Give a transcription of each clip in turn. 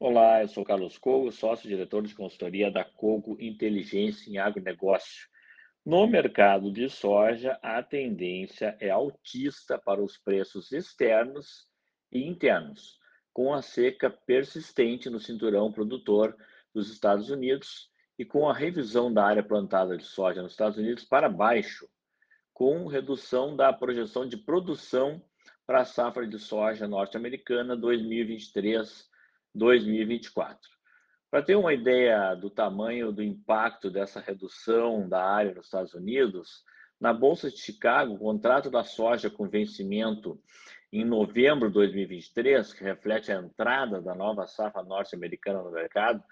Olá, eu sou Carlos Cogo, sócio-diretor de consultoria da Cogo Inteligência em Agronegócio. No mercado de soja, a tendência é altista para os preços externos e internos, com a seca persistente no cinturão produtor dos Estados Unidos e com a revisão da área plantada de soja nos Estados Unidos para baixo, com redução da projeção de produção para a safra de soja norte-americana 2023 2024. Para ter uma ideia do tamanho do impacto dessa redução da área nos Estados Unidos, na Bolsa de Chicago, o contrato da soja com vencimento em novembro de 2023, que reflete a entrada da nova safra norte-americana no mercado,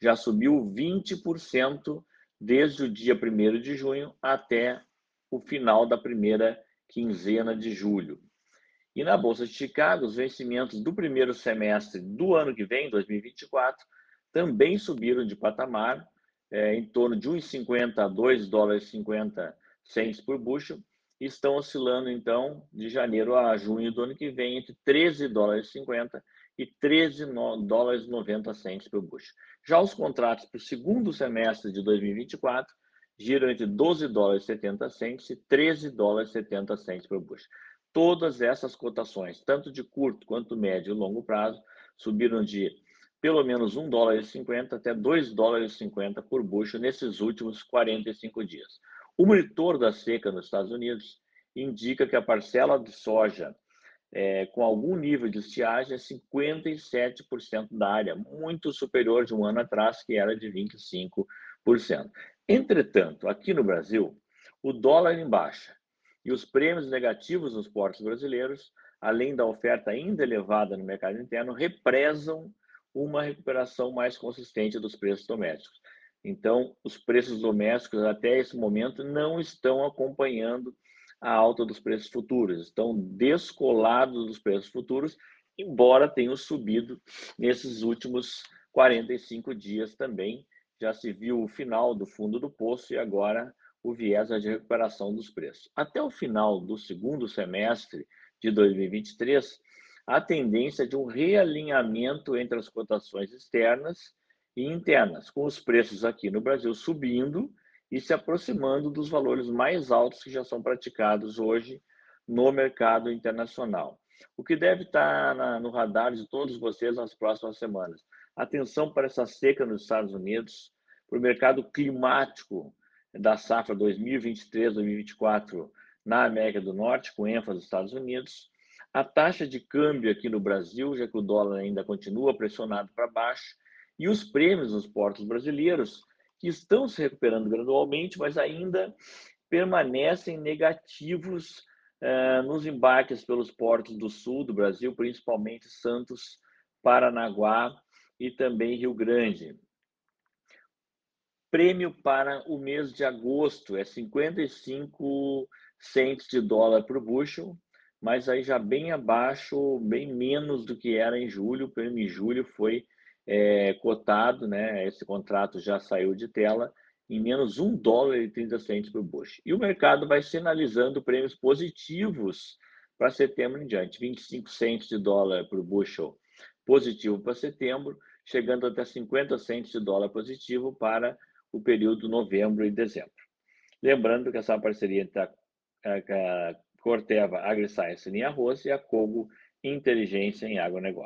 já subiu 20% desde o dia 1 de junho até o final da primeira quinzena de julho. E na Bolsa de Chicago, os vencimentos do primeiro semestre do ano que vem, 2024, também subiram de patamar, é, em torno de 1,50 a 2 dólares 50 cents por bushel, e estão oscilando, então, de janeiro a junho do ano que vem, entre 13 dólares 50 e 13 dólares 90 cents por bushel. Já os contratos para o segundo semestre de 2024 giram entre 12 dólares 70 cents e 13 dólares 70 cents por bushel. Todas essas cotações, tanto de curto quanto médio e longo prazo, subiram de pelo menos 1 dólar e 50 até 2 dólares e 50 por bushel nesses últimos 45 dias. O monitor da seca nos Estados Unidos indica que a parcela de soja é, com algum nível de estiagem é 57% da área, muito superior de um ano atrás, que era de 25%. Entretanto, aqui no Brasil, o dólar em baixa e os prêmios negativos nos portos brasileiros, além da oferta ainda elevada no mercado interno, represam uma recuperação mais consistente dos preços domésticos. Então, os preços domésticos até esse momento não estão acompanhando a alta dos preços futuros, estão descolados dos preços futuros, embora tenham subido nesses últimos 45 dias também. Já se viu o final do fundo do poço e agora o viés de recuperação dos preços. Até o final do segundo semestre de 2023, a tendência de um realinhamento entre as cotações externas e internas, com os preços aqui no Brasil subindo e se aproximando dos valores mais altos que já são praticados hoje no mercado internacional. O que deve estar na, no radar de todos vocês nas próximas semanas. Atenção para essa seca nos Estados Unidos, para o mercado climático da safra 2023-2024 na América do Norte, com ênfase nos Estados Unidos. A taxa de câmbio aqui no Brasil, já que o dólar ainda continua pressionado para baixo, e os prêmios nos portos brasileiros, que estão se recuperando gradualmente, mas ainda permanecem negativos eh, nos embarques pelos portos do sul do Brasil, principalmente Santos, Paranaguá e também Rio Grande prêmio para o mês de agosto é 55 cents de dólar por bushel, mas aí já bem abaixo, bem menos do que era em julho. O prêmio em julho foi é, cotado, né? Esse contrato já saiu de tela em menos 1 dólar e 30 centes por bushel. E o mercado vai sinalizando prêmios positivos para setembro em diante, 25 cents de dólar por bushel positivo para setembro, chegando até 50 cents de dólar positivo para o período novembro e dezembro. Lembrando que essa parceria entre a, a, a Corteva AgriScience em arroz e a Cogo Inteligência em agronegócio.